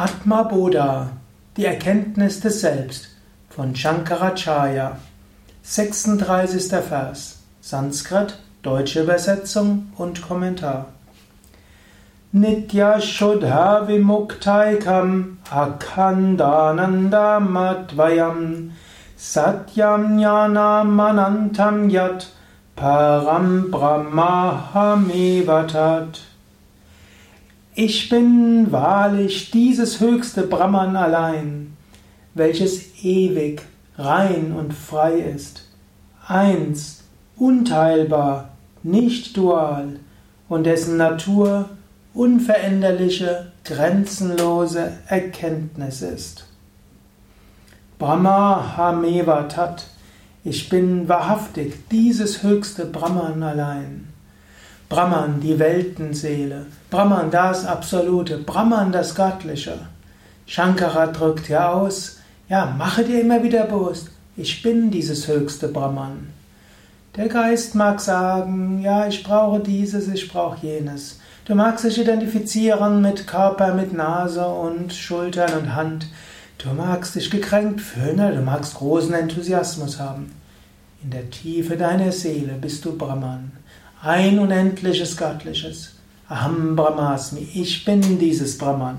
Atma Bodha, die Erkenntnis des Selbst von Shankaracharya. 36. Vers. Sanskrit, deutsche Übersetzung und Kommentar. Nitya Shuddha Vimuktaikam Akhandananda Madvayam Satyam Jnanam Anantam Yat Param Brahmahamevatat ich bin wahrlich dieses höchste Brahman allein, welches ewig, rein und frei ist, eins, unteilbar, nicht dual und dessen Natur unveränderliche, grenzenlose Erkenntnis ist. Brahma Hameva Tat, ich bin wahrhaftig dieses höchste Brahman allein. Brahman, die Weltenseele, Brahman, das Absolute, Brahman, das Göttliche. Shankara drückt ja aus, ja, mache dir immer wieder bewusst, ich bin dieses höchste Brahman. Der Geist mag sagen, ja, ich brauche dieses, ich brauche jenes. Du magst dich identifizieren mit Körper, mit Nase und Schultern und Hand. Du magst dich gekränkt fühlen, du magst großen Enthusiasmus haben. In der Tiefe deiner Seele bist du Brahman ein unendliches Göttliches. Aham Brahmasmi, ich bin dieses Brahman.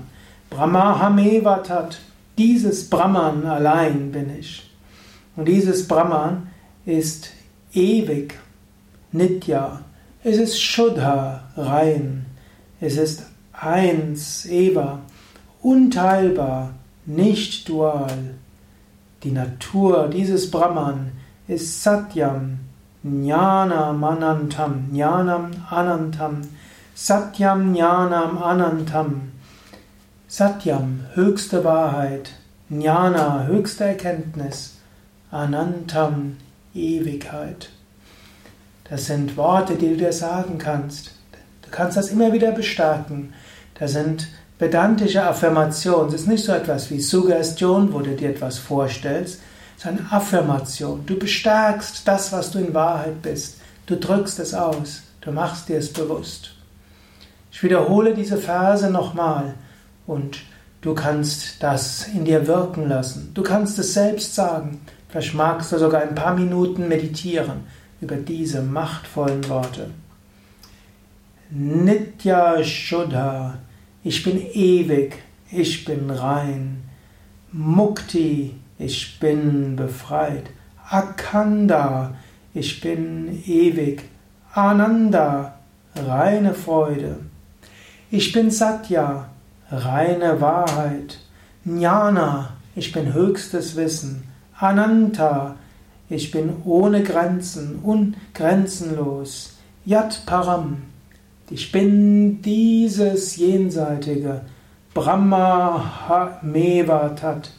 Brahmahamevatat, dieses Brahman allein bin ich. Und dieses Brahman ist ewig, Nitya, es ist Shuddha, rein, es ist eins, Eva, unteilbar, nicht dual. Die Natur dieses Brahman ist Satyam, Jnanam Anantam, Jnanam Anantam, Satyam Jnanam Anantam. Satyam, höchste Wahrheit, Jnana, höchste Erkenntnis, Anantam, Ewigkeit. Das sind Worte, die du dir sagen kannst. Du kannst das immer wieder bestärken. Das sind pedantische Affirmationen. Es ist nicht so etwas wie Suggestion, wo du dir etwas vorstellst, ist Affirmation. Du bestärkst das, was du in Wahrheit bist. Du drückst es aus. Du machst dir es bewusst. Ich wiederhole diese Verse nochmal und du kannst das in dir wirken lassen. Du kannst es selbst sagen. Vielleicht magst du sogar ein paar Minuten meditieren über diese machtvollen Worte. Nitya Shuddha, ich bin ewig, ich bin rein. Mukti, ich bin befreit. Akanda, ich bin ewig. Ananda, reine Freude. Ich bin Satya, reine Wahrheit. Jnana, ich bin höchstes Wissen. Ananta, ich bin ohne Grenzen, ungrenzenlos. Yat Param, ich bin dieses Jenseitige. Brahma Meva Tat,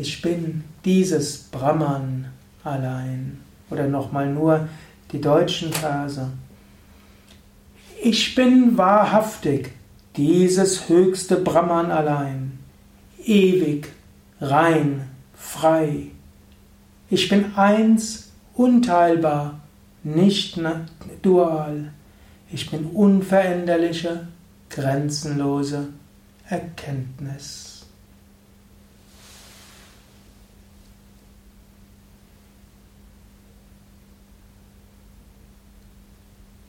ich bin dieses Brahman allein. Oder nochmal nur die deutschen Verse. Ich bin wahrhaftig dieses höchste Brahman allein, ewig, rein, frei. Ich bin eins, unteilbar, nicht dual. Ich bin unveränderliche, grenzenlose Erkenntnis.